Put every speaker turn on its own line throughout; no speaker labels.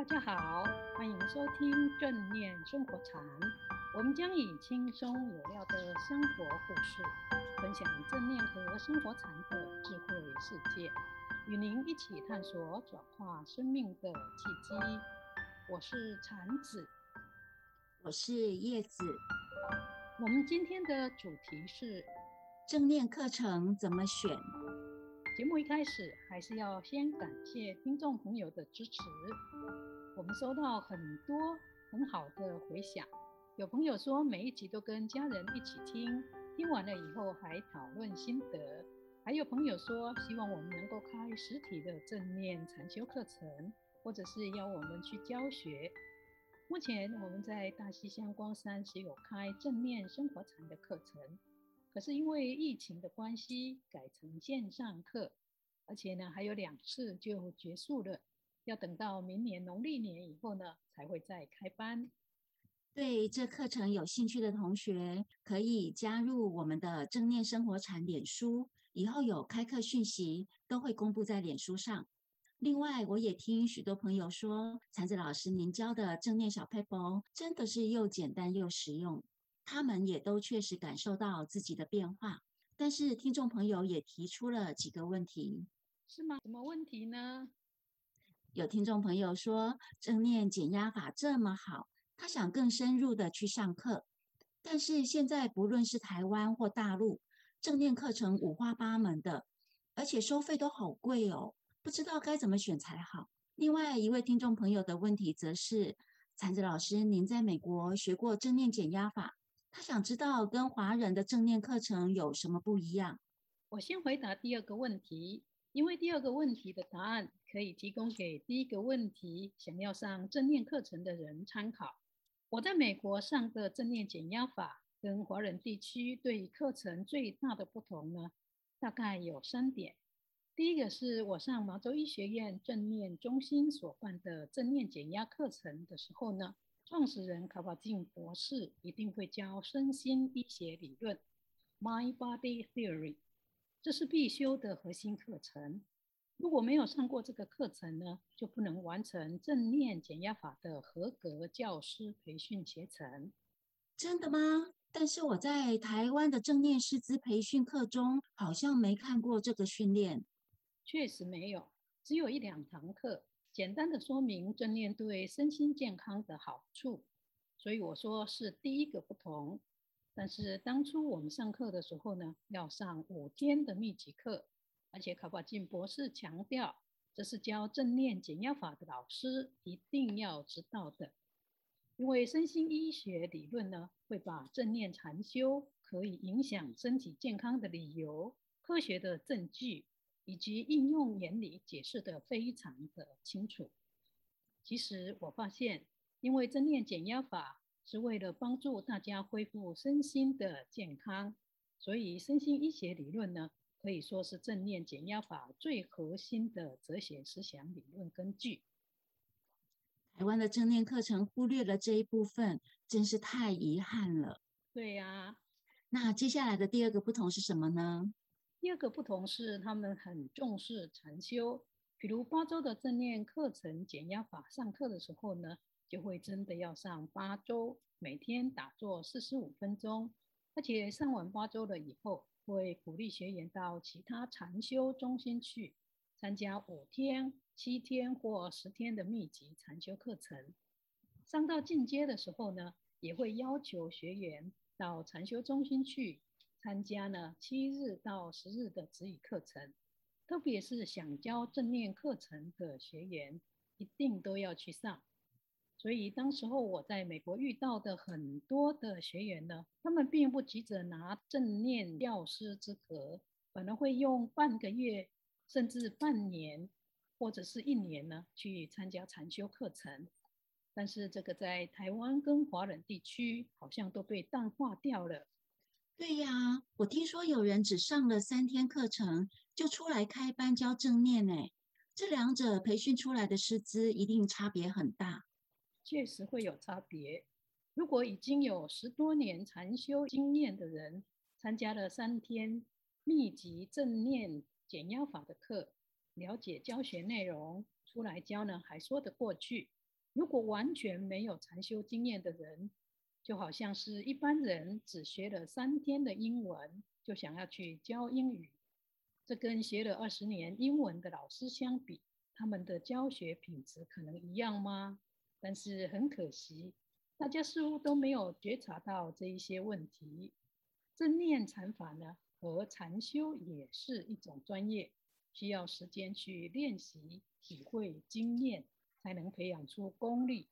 大家好，欢迎收听正念生活禅。我们将以轻松有料的生活故事，分享正念和生活禅的智慧世界，与您一起探索转化生命的契机。我是禅子，
我是叶子。
我们今天的主题是
正念课程怎么选？
节目一开始，还是要先感谢听众朋友的支持。我们收到很多很好的回响，有朋友说每一集都跟家人一起听，听完了以后还讨论心得。还有朋友说希望我们能够开实体的正念禅修课程，或者是邀我们去教学。目前我们在大溪乡光山是有开正念生活禅的课程，可是因为疫情的关系改成线上课，而且呢还有两次就结束了。要等到明年农历年以后呢，才会再开班。
对这课程有兴趣的同学，可以加入我们的正念生活禅脸书，以后有开课讯息都会公布在脸书上。另外，我也听许多朋友说，禅子老师您教的正念小 paper 真的是又简单又实用，他们也都确实感受到自己的变化。但是听众朋友也提出了几个问题，
是吗？什么问题呢？
有听众朋友说，正念减压法这么好，他想更深入的去上课。但是现在不论是台湾或大陆，正念课程五花八门的，而且收费都好贵哦，不知道该怎么选才好。另外一位听众朋友的问题则是，禅子老师，您在美国学过正念减压法，他想知道跟华人的正念课程有什么不一样。
我先回答第二个问题。因为第二个问题的答案可以提供给第一个问题想要上正念课程的人参考。我在美国上的正念减压法跟华人地区对课程最大的不同呢，大概有三点。第一个是我上麻州医学院正念中心所办的正念减压课程的时候呢，创始人卡巴金博士一定会教身心医学理论 （Mind Body Theory）。这是必修的核心课程。如果没有上过这个课程呢，就不能完成正念减压法的合格教师培训学程。
真的吗？但是我在台湾的正念师资培训课中，好像没看过这个训练。
确实没有，只有一两堂课，简单的说明正念对身心健康的好处。所以我说是第一个不同。但是当初我们上课的时候呢，要上五天的密集课，而且卡巴金博士强调，这是教正念减压法的老师一定要知道的。因为身心医学理论呢，会把正念禅修可以影响身体健康的理由、科学的证据以及应用原理解释得非常的清楚。其实我发现，因为正念减压法。是为了帮助大家恢复身心的健康，所以身心医学理论呢，可以说是正念减压法最核心的哲学思想理论根据。
台湾的正念课程忽略了这一部分，真是太遗憾了。
对呀、啊，
那接下来的第二个不同是什么呢？
第二个不同是他们很重视禅修，比如八周的正念课程减压法上课的时候呢，就会真的要上八周，每天打坐四十五分钟，而且上完八周了以后，会鼓励学员到其他禅修中心去参加五天、七天或十天的密集禅修课程。上到进阶的时候呢，也会要求学员到禅修中心去参加呢七日到十日的指引课程，特别是想教正念课程的学员，一定都要去上。所以，当时候我在美国遇到的很多的学员呢，他们并不急着拿正念教师资格，反而会用半个月，甚至半年，或者是一年呢，去参加禅修课程。但是，这个在台湾跟华人地区好像都被淡化掉了。
对呀，我听说有人只上了三天课程就出来开班教正念，呢，这两者培训出来的师资一定差别很大。
确实会有差别。如果已经有十多年禅修经验的人，参加了三天密集正念减压法的课，了解教学内容，出来教呢还说得过去。如果完全没有禅修经验的人，就好像是一般人只学了三天的英文，就想要去教英语，这跟学了二十年英文的老师相比，他们的教学品质可能一样吗？但是很可惜，大家似乎都没有觉察到这一些问题。正念禅法呢，和禅修也是一种专业，需要时间去练习、体会、经验，才能培养出功力。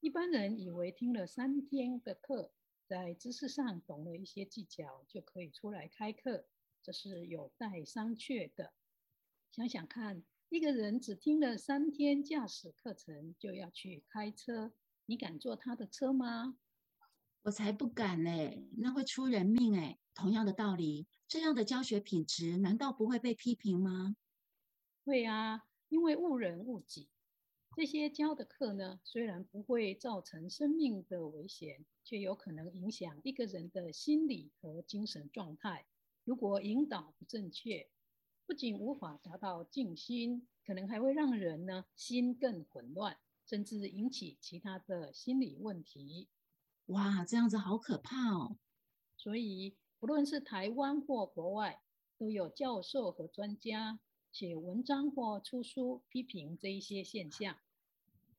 一般人以为听了三天的课，在知识上懂了一些技巧，就可以出来开课，这是有待商榷的。想想看，一个人只听了三天驾驶课程，就要去开车，你敢坐他的车吗？
我才不敢嘞，那会出人命哎！同样的道理，这样的教学品质难道不会被批评吗？
会啊，因为误人误己。这些教的课呢，虽然不会造成生命的危险，却有可能影响一个人的心理和精神状态。如果引导不正确，不仅无法达到静心，可能还会让人呢心更混乱，甚至引起其他的心理问题。
哇，这样子好可怕哦！
所以，不论是台湾或国外，都有教授和专家写文章或出书批评这一些现象。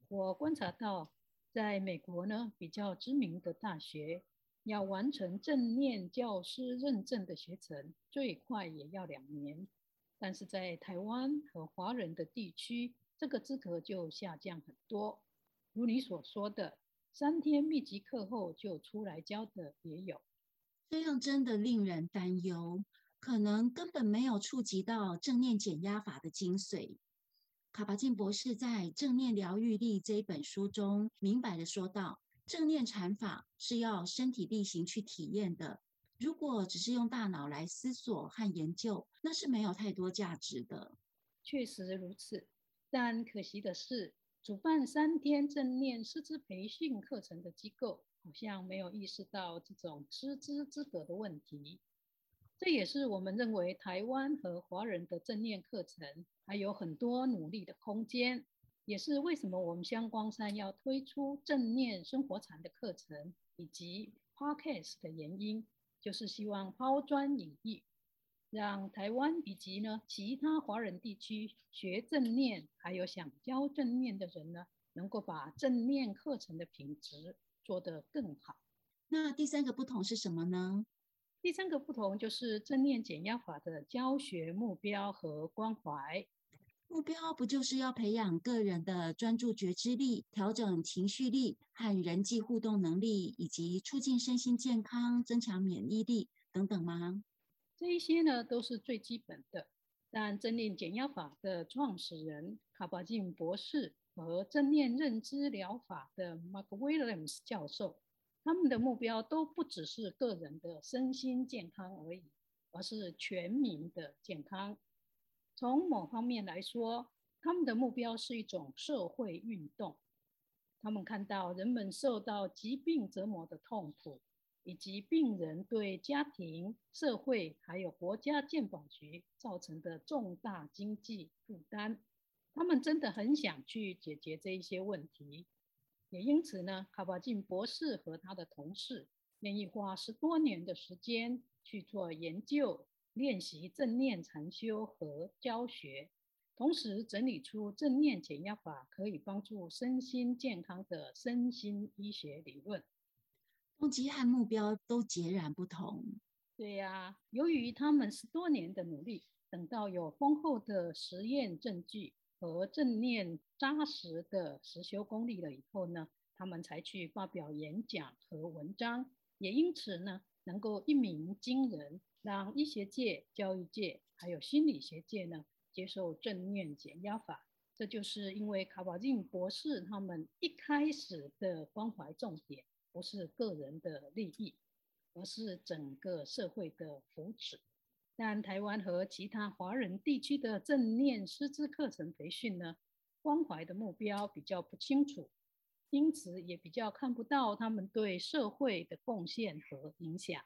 我观察到，在美国呢，比较知名的大学，要完成正念教师认证的学程，最快也要两年。但是在台湾和华人的地区，这个资格就下降很多。如你所说的。三天密集课后就出来教的也有，
这样真的令人担忧，可能根本没有触及到正念减压法的精髓。卡巴金博士在《正念疗愈力》这一本书中明白的说道：“正念禅法是要身体力行去体验的，如果只是用大脑来思索和研究，那是没有太多价值的。”
确实如此，但可惜的是。主办三天正念师资培训课程的机构，好像没有意识到这种师资资格的问题。这也是我们认为台湾和华人的正念课程还有很多努力的空间，也是为什么我们香光山要推出正念生活禅的课程以及 Podcast 的原因，就是希望抛砖引玉。让台湾以及呢其他华人地区学正念，还有想教正念的人呢，能够把正念课程的品质做得更好。
那第三个不同是什么呢？
第三个不同就是正念减压法的教学目标和关怀。
目标不就是要培养个人的专注觉知力、调整情绪力和人际互动能力，以及促进身心健康、增强免疫力等等吗？
这一些呢都是最基本的，但正念减压法的创始人卡巴金博士和正念认知疗法的 Mark Williams 教授，他们的目标都不只是个人的身心健康而已，而是全民的健康。从某方面来说，他们的目标是一种社会运动。他们看到人们受到疾病折磨的痛苦。以及病人对家庭、社会还有国家健保局造成的重大经济负担，他们真的很想去解决这一些问题。也因此呢，卡巴金博士和他的同事愿意花十多年的时间去做研究、练习正念禅修和教学，同时整理出正念减压法可以帮助身心健康的身心医学理论。
动机和目标都截然不同。
对呀，由于他们十多年的努力，等到有丰厚的实验证据和正念扎实的实修功力了以后呢，他们才去发表演讲和文章，也因此呢，能够一鸣惊人，让医学界、教育界还有心理学界呢接受正念减压法。这就是因为卡巴金博士他们一开始的关怀重点。不是个人的利益，而是整个社会的福祉。但台湾和其他华人地区的正念师资课程培训呢，关怀的目标比较不清楚，因此也比较看不到他们对社会的贡献和影响。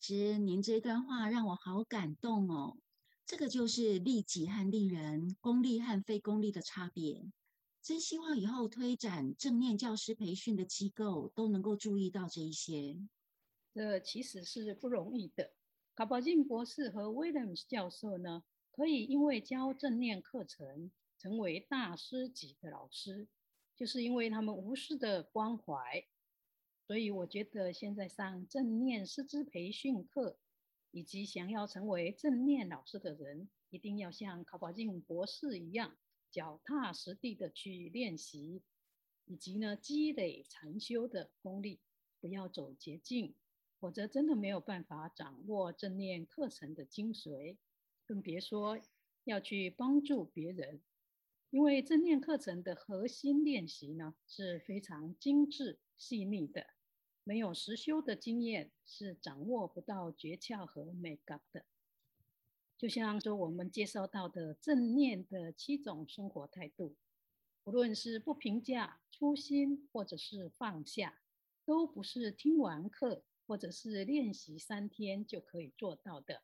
其实您这段话让我好感动哦。这个就是利己和利人、功利和非功利的差别。真希望以后推展正念教师培训的机构都能够注意到这一些。
这其实是不容易的。卡宝金博士和威廉姆斯教授呢，可以因为教正念课程成为大师级的老师，就是因为他们无私的关怀。所以我觉得现在上正念师资培训课，以及想要成为正念老师的人，一定要像卡巴金博士一样。脚踏实地的去练习，以及呢积累禅修的功力，不要走捷径，否则真的没有办法掌握正念课程的精髓，更别说要去帮助别人。因为正念课程的核心练习呢是非常精致细腻的，没有实修的经验是掌握不到诀窍和美感的。就像说我们介绍到的正念的七种生活态度，无论是不评价、初心，或者是放下，都不是听完课或者是练习三天就可以做到的。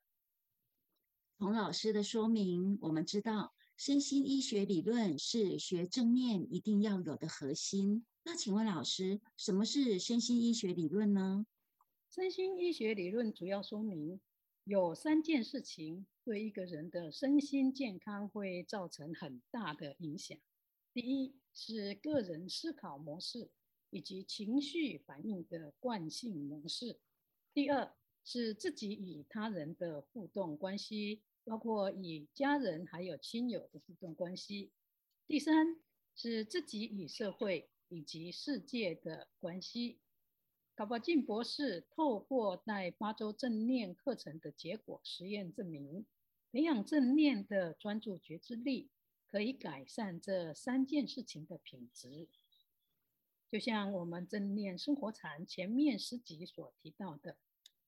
从老师的说明，我们知道身心医学理论是学正念一定要有的核心。那请问老师，什么是身心医学理论呢？
身心医学理论主要说明有三件事情。对一个人的身心健康会造成很大的影响。第一是个人思考模式以及情绪反应的惯性模式；第二是自己与他人的互动关系，包括与家人还有亲友的互动关系；第三是自己与社会以及世界的关系。卡巴金博士透过带八周正念课程的结果实验证明。培养正念的专注觉知力，可以改善这三件事情的品质。就像我们正念生活禅前面十集所提到的，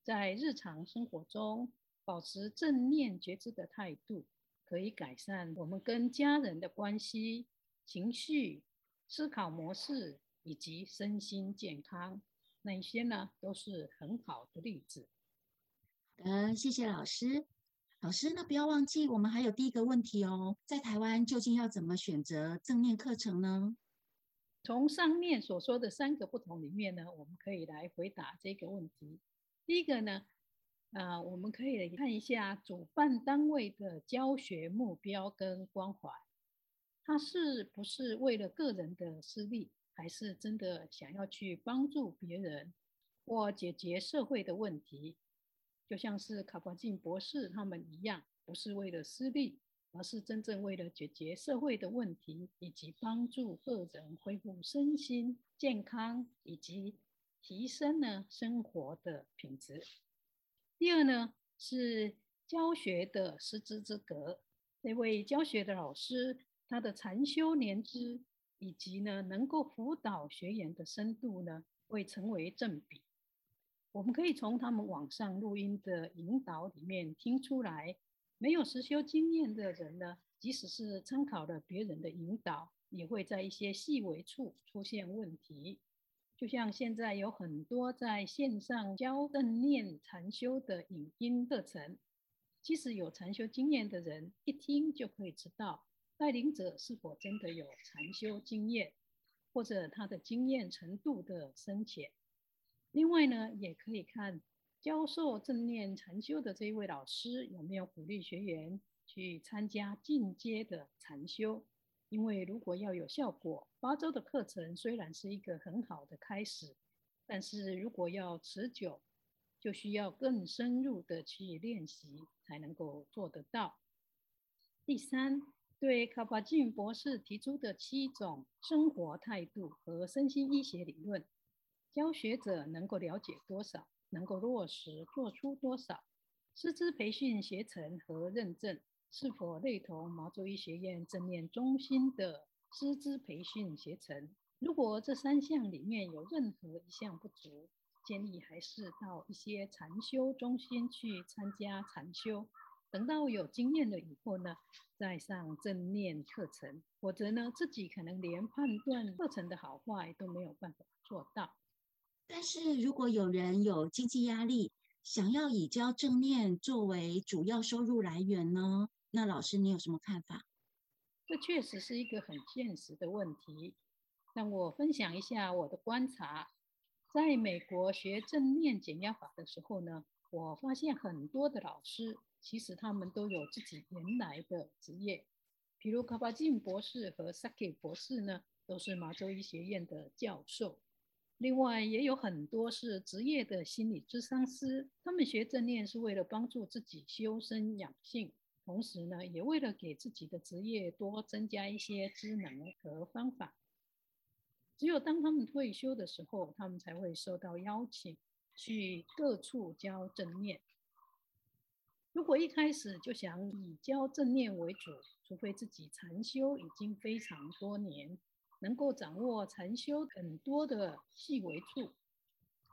在日常生活中保持正念觉知的态度，可以改善我们跟家人的关系、情绪、思考模式以及身心健康。那一些呢，都是很好的例子。
好的，谢谢老师。老师，那不要忘记，我们还有第一个问题哦，在台湾究竟要怎么选择正念课程呢？
从上面所说的三个不同里面呢，我们可以来回答这个问题。第一个呢，呃，我们可以看一下主办单位的教学目标跟关怀，他是不是为了个人的私利，还是真的想要去帮助别人或解决社会的问题？就像是卡巴金博士他们一样，不是为了私利，而是真正为了解决社会的问题，以及帮助个人恢复身心健康，以及提升呢生活的品质。第二呢是教学的师资资格，那位教学的老师他的禅修年资，以及呢能够辅导学员的深度呢，会成为正比。我们可以从他们网上录音的引导里面听出来，没有实修经验的人呢，即使是参考了别人的引导，也会在一些细微处出现问题。就像现在有很多在线上教正念禅修的影音课程，即使有禅修经验的人一听就可以知道，带领者是否真的有禅修经验，或者他的经验程度的深浅。另外呢，也可以看教授正念禅修的这一位老师有没有鼓励学员去参加进阶的禅修。因为如果要有效果，八周的课程虽然是一个很好的开始，但是如果要持久，就需要更深入的去练习才能够做得到。第三，对卡巴金博士提出的七种生活态度和身心医学理论。教学者能够了解多少，能够落实做出多少？师资培训学程和认证是否类同毛州医学院正念中心的师资培训学程？如果这三项里面有任何一项不足，建议还是到一些禅修中心去参加禅修。等到有经验了以后呢，再上正念课程，否则呢，自己可能连判断课程的好坏都没有办法做到。
但是如果有人有经济压力，想要以教正念作为主要收入来源呢？那老师你有什么看法？
这确实是一个很现实的问题。让我分享一下我的观察。在美国学正念减压法的时候呢，我发现很多的老师其实他们都有自己原来的职业，比如卡巴金博士和萨克博士呢，都是麻州医学院的教授。另外也有很多是职业的心理咨商师，他们学正念是为了帮助自己修身养性，同时呢，也为了给自己的职业多增加一些知能和方法。只有当他们退休的时候，他们才会受到邀请去各处教正念。如果一开始就想以教正念为主，除非自己禅修已经非常多年，能够掌握禅修很多的细微处，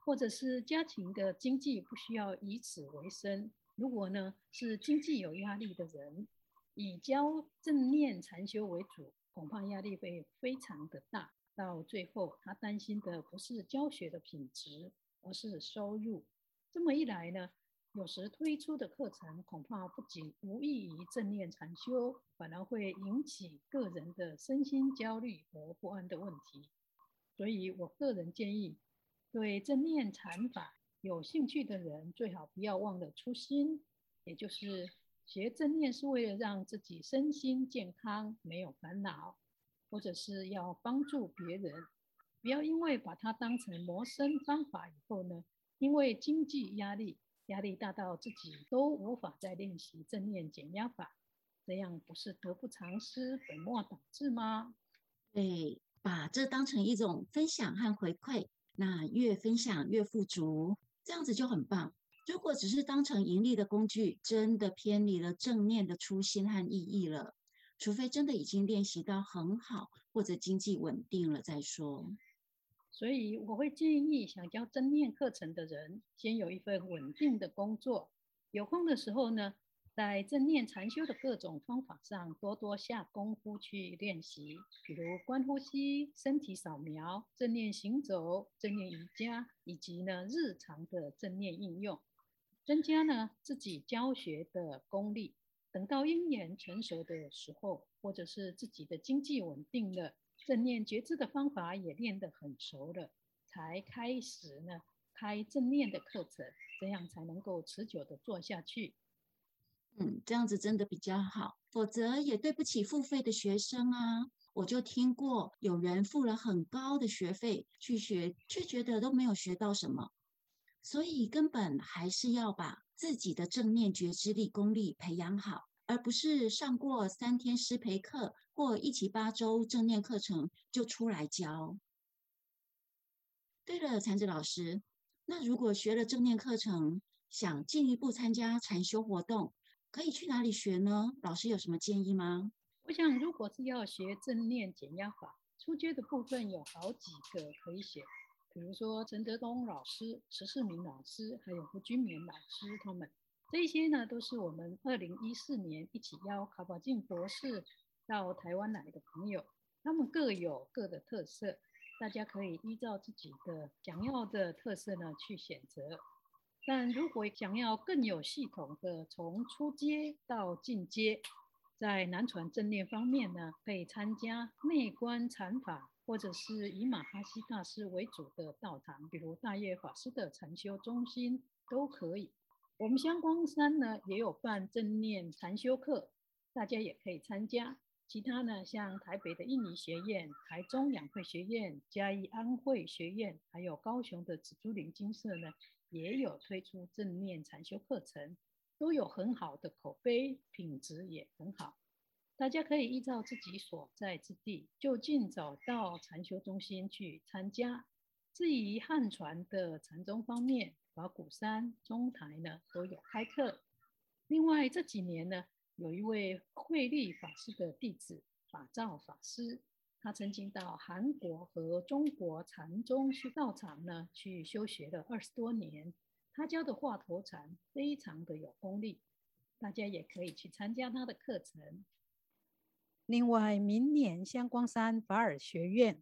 或者是家庭的经济不需要以此为生。如果呢是经济有压力的人，以教正念禅修为主，恐怕压力会非常的大。到最后，他担心的不是教学的品质，而是收入。这么一来呢，有时推出的课程恐怕不仅无益于正念禅修，反而会引起个人的身心焦虑和不安的问题。所以我个人建议，对正念禅法有兴趣的人，最好不要忘了初心，也就是学正念是为了让自己身心健康，没有烦恼。或者是要帮助别人，不要因为把它当成谋生方法以后呢，因为经济压力，压力大到自己都无法再练习正念减压法，这样不是得不偿失、本末倒置吗？
对，把这当成一种分享和回馈，那越分享越富足，这样子就很棒。如果只是当成盈利的工具，真的偏离了正念的初心和意义了。除非真的已经练习到很好，或者经济稳定了再说。
所以我会建议想教正念课程的人，先有一份稳定的工作。有空的时候呢，在正念禅修的各种方法上多多下功夫去练习，比如观呼吸、身体扫描、正念行走、正念瑜伽，以及呢日常的正念应用，增加呢自己教学的功力。等到因缘成熟的时候，或者是自己的经济稳定了，正念觉知的方法也练得很熟了，才开始呢开正念的课程，这样才能够持久的做下去。
嗯，这样子真的比较好，否则也对不起付费的学生啊。我就听过有人付了很高的学费去学，却觉得都没有学到什么。所以根本还是要把自己的正念觉知力功力培养好，而不是上过三天师培课或一期八周正念课程就出来教。对了，禅子老师，那如果学了正念课程，想进一步参加禅修活动，可以去哪里学呢？老师有什么建议吗？
我想，如果是要学正念减压法，初阶的部分有好几个可以选。比如说陈德东老师、石世明老师，还有胡君勉老师，他们这些呢，都是我们二零一四年一起邀卡巴金博士到台湾来的朋友，他们各有各的特色，大家可以依照自己的想要的特色呢去选择。但如果想要更有系统的从初阶到进阶，在南传正念方面呢，可以参加内观禅法。或者是以马哈希大师为主的道场，比如大叶法师的禅修中心都可以。我们香光山呢也有办正念禅修课，大家也可以参加。其他呢，像台北的印尼学院、台中养慧学院、嘉义安慧学院，还有高雄的紫竹林精舍呢，也有推出正念禅修课程，都有很好的口碑，品质也很好。大家可以依照自己所在之地，就近找到禅修中心去参加。至于汉传的禅宗方面，法鼓山、中台呢都有开课。另外这几年呢，有一位慧律法师的弟子法照法师，他曾经到韩国和中国禅宗去道场呢去修学了二十多年，他教的华佗禅非常的有功力，大家也可以去参加他的课程。另外，明年香光山法尔学院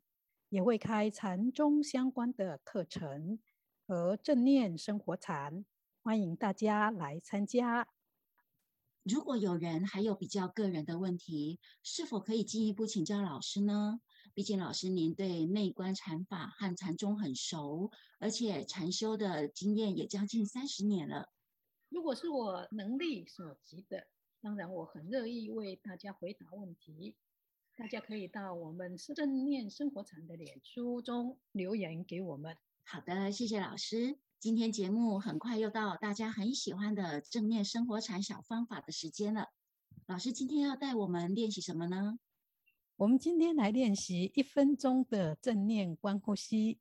也会开禅宗相关的课程和正念生活禅，欢迎大家来参加。
如果有人还有比较个人的问题，是否可以进一步请教老师呢？毕竟老师您对内观禅法和禅宗很熟，而且禅修的经验也将近三十年了。
如果是我能力所及的，当然我很乐意为大家回答问题。大家可以到我们正念生活禅的脸书中留言给我们。
好的，谢谢老师。今天节目很快又到大家很喜欢的正念生活禅小方法的时间了。老师今天要带我们练习什么呢？
我们今天来练习一分钟的正念观呼吸。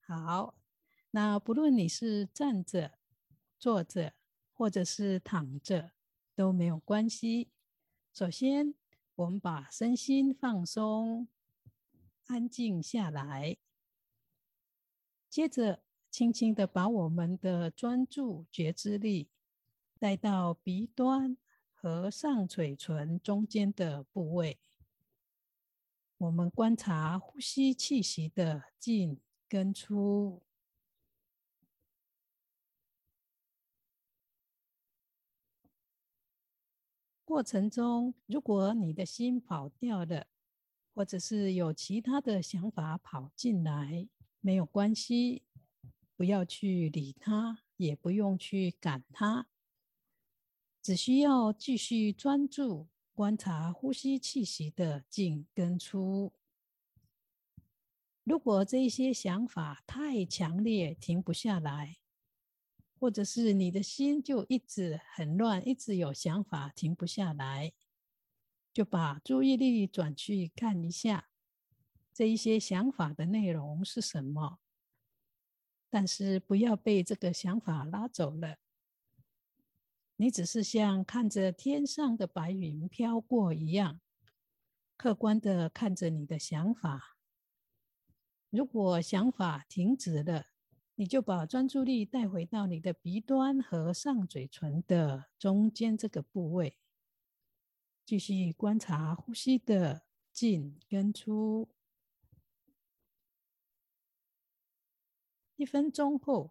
好，那不论你是站着、坐着或者是躺着都没有关系。首先，我们把身心放松，安静下来，接着。轻轻的把我们的专注觉知力带到鼻端和上嘴唇中间的部位，我们观察呼吸气息的进跟出。过程中，如果你的心跑掉了，或者是有其他的想法跑进来，没有关系。不要去理他，也不用去赶他，只需要继续专注观察呼吸气息的进跟出。如果这些想法太强烈，停不下来，或者是你的心就一直很乱，一直有想法停不下来，就把注意力转去看一下这一些想法的内容是什么。但是不要被这个想法拉走了。你只是像看着天上的白云飘过一样，客观的看着你的想法。如果想法停止了，你就把专注力带回到你的鼻端和上嘴唇的中间这个部位，继续观察呼吸的进跟出。一分钟后，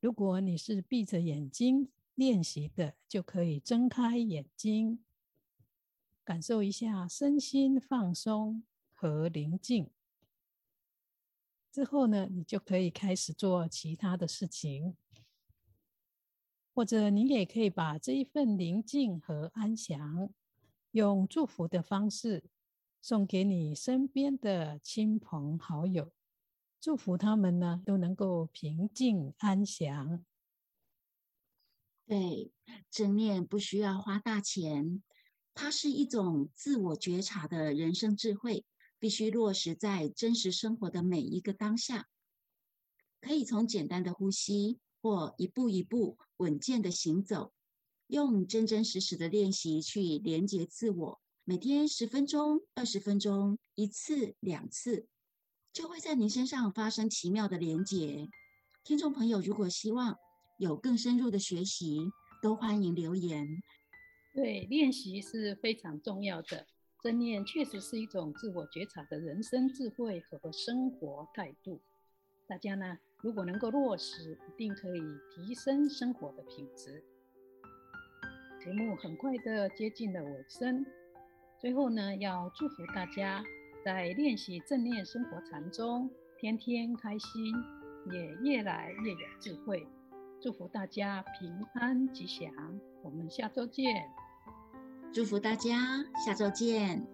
如果你是闭着眼睛练习的，就可以睁开眼睛，感受一下身心放松和宁静。之后呢，你就可以开始做其他的事情，或者你也可以把这一份宁静和安详，用祝福的方式送给你身边的亲朋好友。祝福他们呢，都能够平静安详。
对，正念不需要花大钱，它是一种自我觉察的人生智慧，必须落实在真实生活的每一个当下。可以从简单的呼吸，或一步一步稳健的行走，用真真实实的练习去连接自我。每天十分钟、二十分钟，一次、两次。就会在您身上发生奇妙的连结。听众朋友，如果希望有更深入的学习，都欢迎留言。
对，练习是非常重要的。正念确实是一种自我觉察的人生智慧和生活态度。大家呢，如果能够落实，一定可以提升生活的品质。节目很快的接近了尾声，最后呢，要祝福大家。在练习正念生活禅中，天天开心，也越来越有智慧。祝福大家平安吉祥，我们下周见。
祝福大家，下周见。